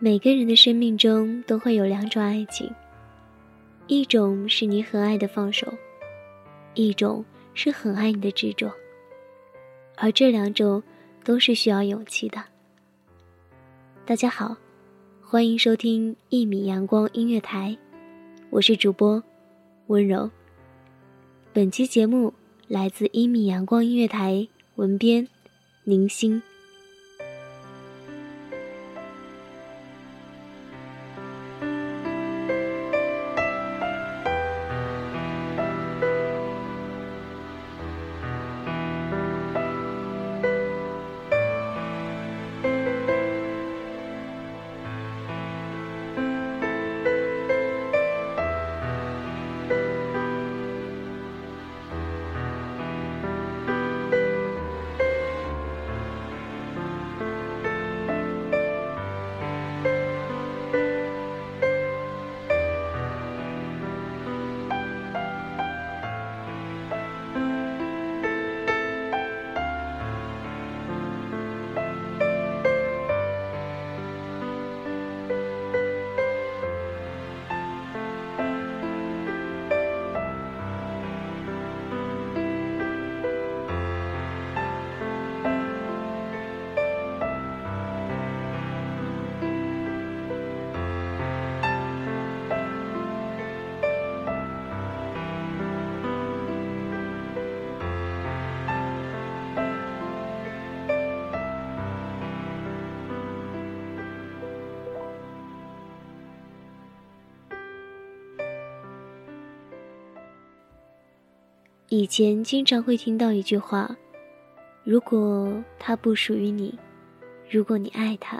每个人的生命中都会有两种爱情，一种是你很爱的放手，一种是很爱你的执着。而这两种都是需要勇气的。大家好，欢迎收听一米阳光音乐台，我是主播温柔。本期节目来自一米阳光音乐台，文编宁心。以前经常会听到一句话：“如果他不属于你，如果你爱他，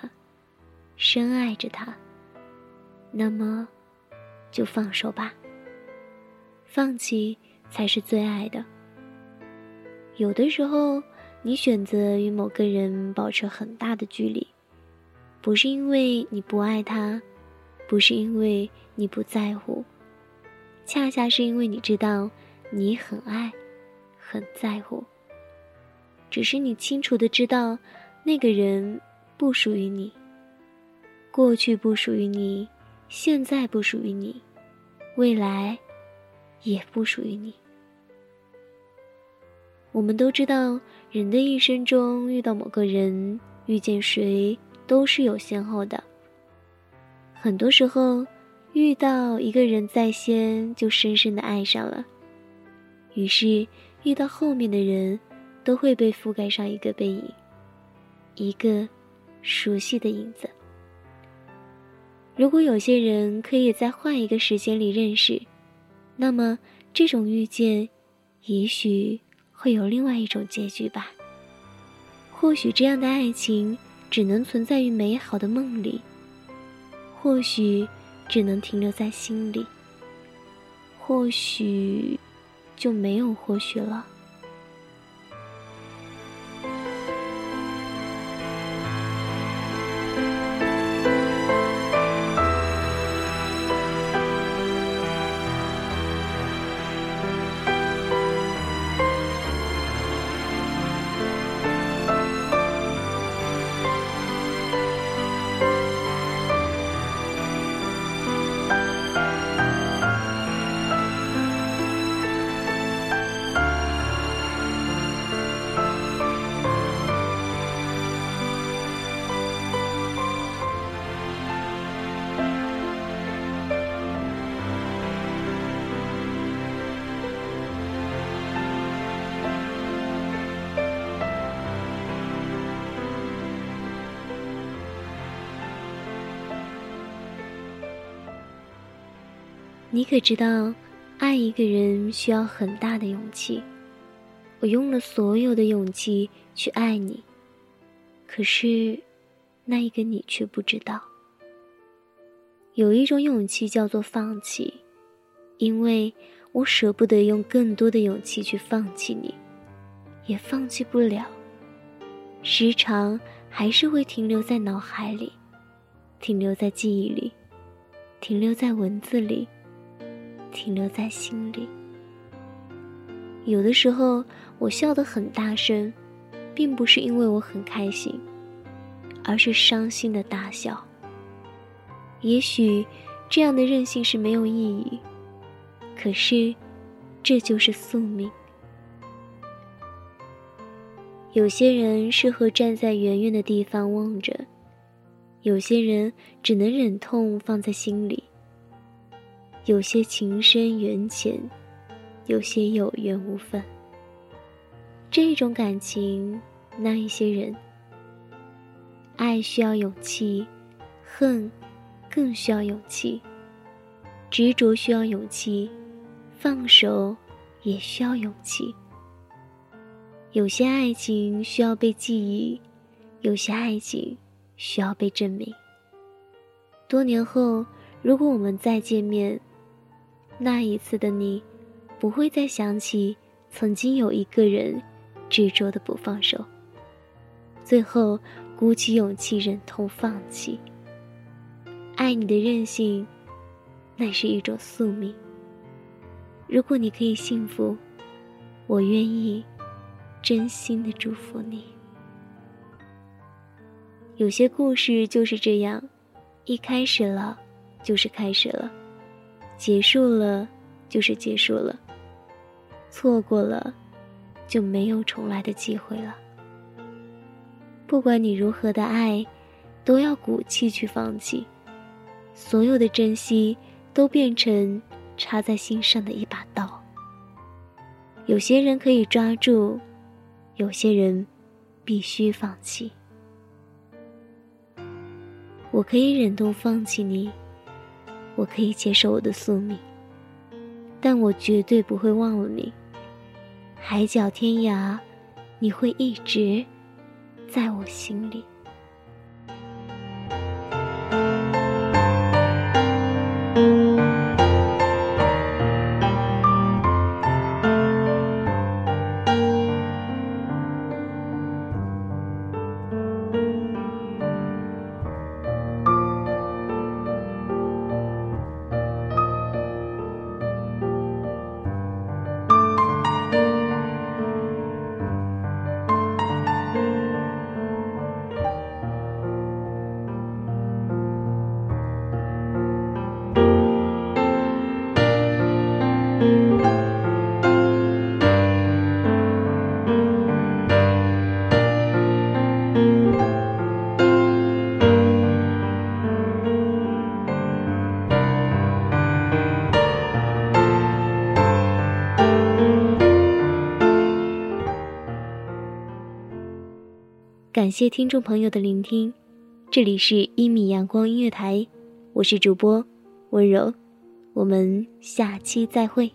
深爱着他，那么就放手吧。放弃才是最爱的。有的时候，你选择与某个人保持很大的距离，不是因为你不爱他，不是因为你不在乎，恰恰是因为你知道。”你很爱，很在乎。只是你清楚的知道，那个人不属于你。过去不属于你，现在不属于你，未来也不属于你。我们都知道，人的一生中遇到某个人，遇见谁都是有先后的。很多时候，遇到一个人在先，就深深的爱上了。于是，遇到后面的人，都会被覆盖上一个背影，一个熟悉的影子。如果有些人可以在换一个时间里认识，那么这种遇见，也许会有另外一种结局吧。或许这样的爱情只能存在于美好的梦里，或许只能停留在心里，或许。就没有或许了。你可知道，爱一个人需要很大的勇气。我用了所有的勇气去爱你，可是，那一个你却不知道。有一种勇气叫做放弃，因为我舍不得用更多的勇气去放弃你，也放弃不了。时常还是会停留在脑海里，停留在记忆里，停留在文字里。停留在心里。有的时候，我笑得很大声，并不是因为我很开心，而是伤心的大笑。也许这样的任性是没有意义，可是这就是宿命。有些人适合站在远远的地方望着，有些人只能忍痛放在心里。有些情深缘浅，有些有缘无分。这种感情，那一些人，爱需要勇气，恨更需要勇气，执着需要勇气，放手也需要勇气。有些爱情需要被记忆，有些爱情需要被证明。多年后，如果我们再见面，那一次的你，不会再想起曾经有一个人执着的不放手，最后鼓起勇气忍痛放弃。爱你的任性，那是一种宿命。如果你可以幸福，我愿意。真心的祝福你。有些故事就是这样，一开始了，就是开始了；结束了，就是结束了。错过了，就没有重来的机会了。不管你如何的爱，都要鼓气去放弃。所有的珍惜，都变成插在心上的一把刀。有些人可以抓住。有些人必须放弃。我可以忍痛放弃你，我可以接受我的宿命，但我绝对不会忘了你。海角天涯，你会一直在我心里。感谢听众朋友的聆听，这里是《一米阳光音乐台》，我是主播温柔，我们下期再会。